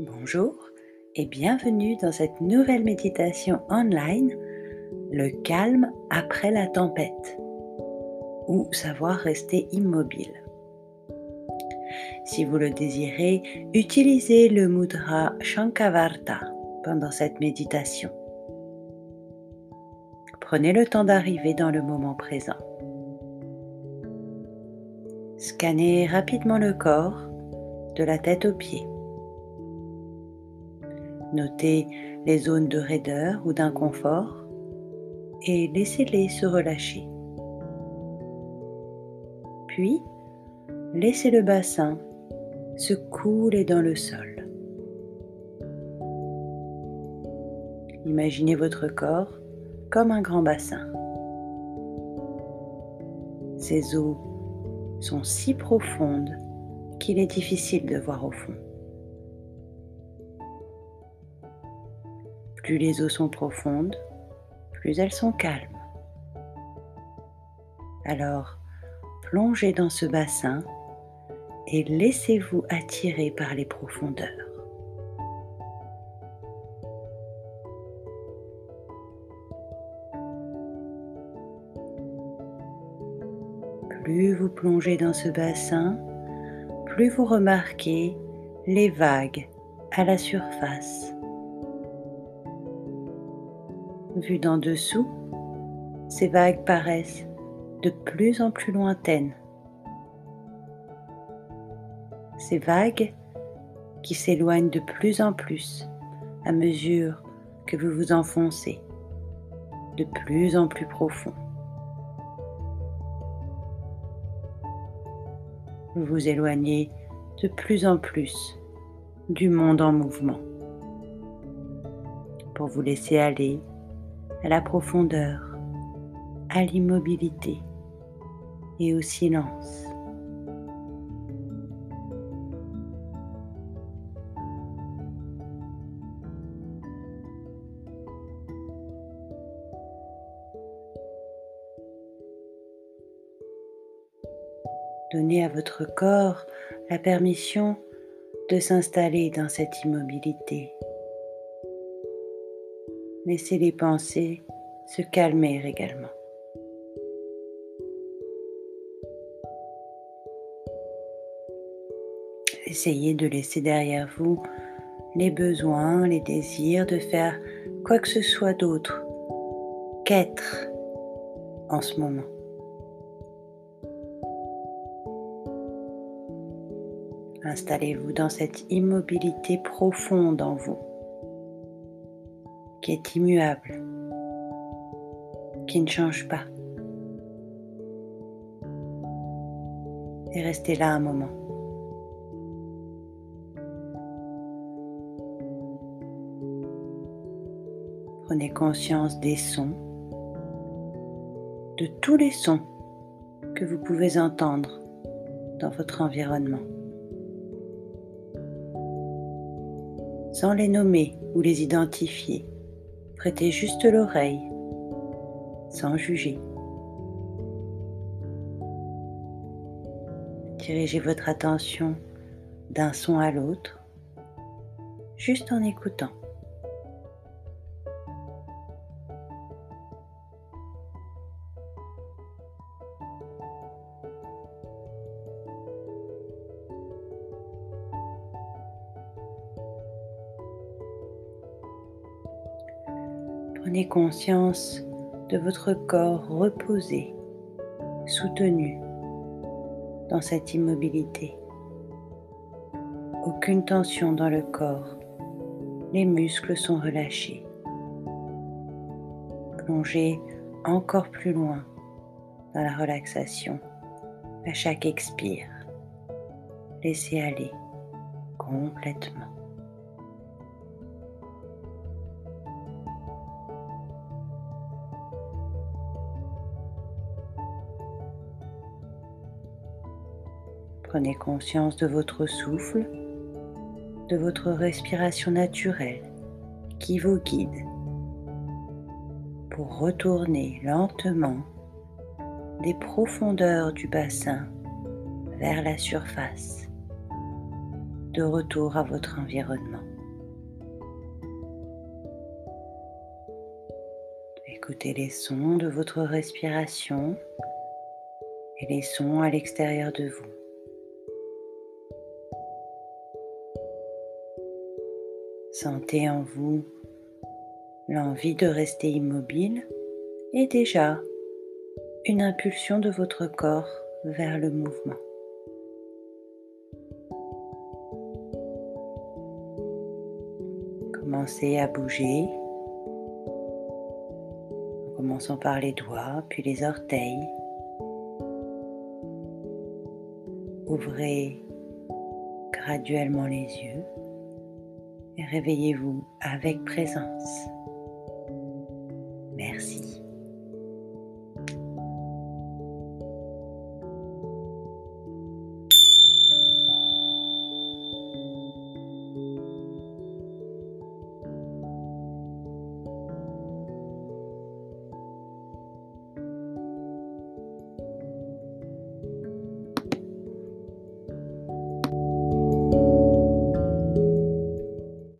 Bonjour et bienvenue dans cette nouvelle méditation online, le calme après la tempête ou savoir rester immobile. Si vous le désirez, utilisez le mudra Shankavarta pendant cette méditation. Prenez le temps d'arriver dans le moment présent. Scannez rapidement le corps de la tête aux pieds. Notez les zones de raideur ou d'inconfort et laissez-les se relâcher. Puis, laissez le bassin se couler dans le sol. Imaginez votre corps comme un grand bassin. Ces eaux sont si profondes qu'il est difficile de voir au fond. Plus les eaux sont profondes, plus elles sont calmes. Alors, plongez dans ce bassin et laissez-vous attirer par les profondeurs. Plus vous plongez dans ce bassin, plus vous remarquez les vagues à la surface Vues d'en dessous, ces vagues paraissent de plus en plus lointaines. Ces vagues qui s'éloignent de plus en plus à mesure que vous vous enfoncez de plus en plus profond. Vous vous éloignez de plus en plus du monde en mouvement pour vous laisser aller à la profondeur, à l'immobilité et au silence. Donnez à votre corps la permission de s'installer dans cette immobilité laissez les pensées se calmer également. Essayez de laisser derrière vous les besoins, les désirs de faire quoi que ce soit d'autre qu'être en ce moment. Installez-vous dans cette immobilité profonde en vous qui est immuable, qui ne change pas. Et restez là un moment. Prenez conscience des sons, de tous les sons que vous pouvez entendre dans votre environnement. Sans les nommer ou les identifier, Prêtez juste l'oreille sans juger. Dirigez votre attention d'un son à l'autre, juste en écoutant. Prenez conscience de votre corps reposé, soutenu dans cette immobilité. Aucune tension dans le corps, les muscles sont relâchés. Plongez encore plus loin dans la relaxation à chaque expire. Laissez aller complètement. Prenez conscience de votre souffle, de votre respiration naturelle qui vous guide pour retourner lentement des profondeurs du bassin vers la surface, de retour à votre environnement. Écoutez les sons de votre respiration et les sons à l'extérieur de vous. Sentez en vous l'envie de rester immobile et déjà une impulsion de votre corps vers le mouvement. Commencez à bouger en commençant par les doigts puis les orteils. Ouvrez graduellement les yeux réveillez-vous avec présence.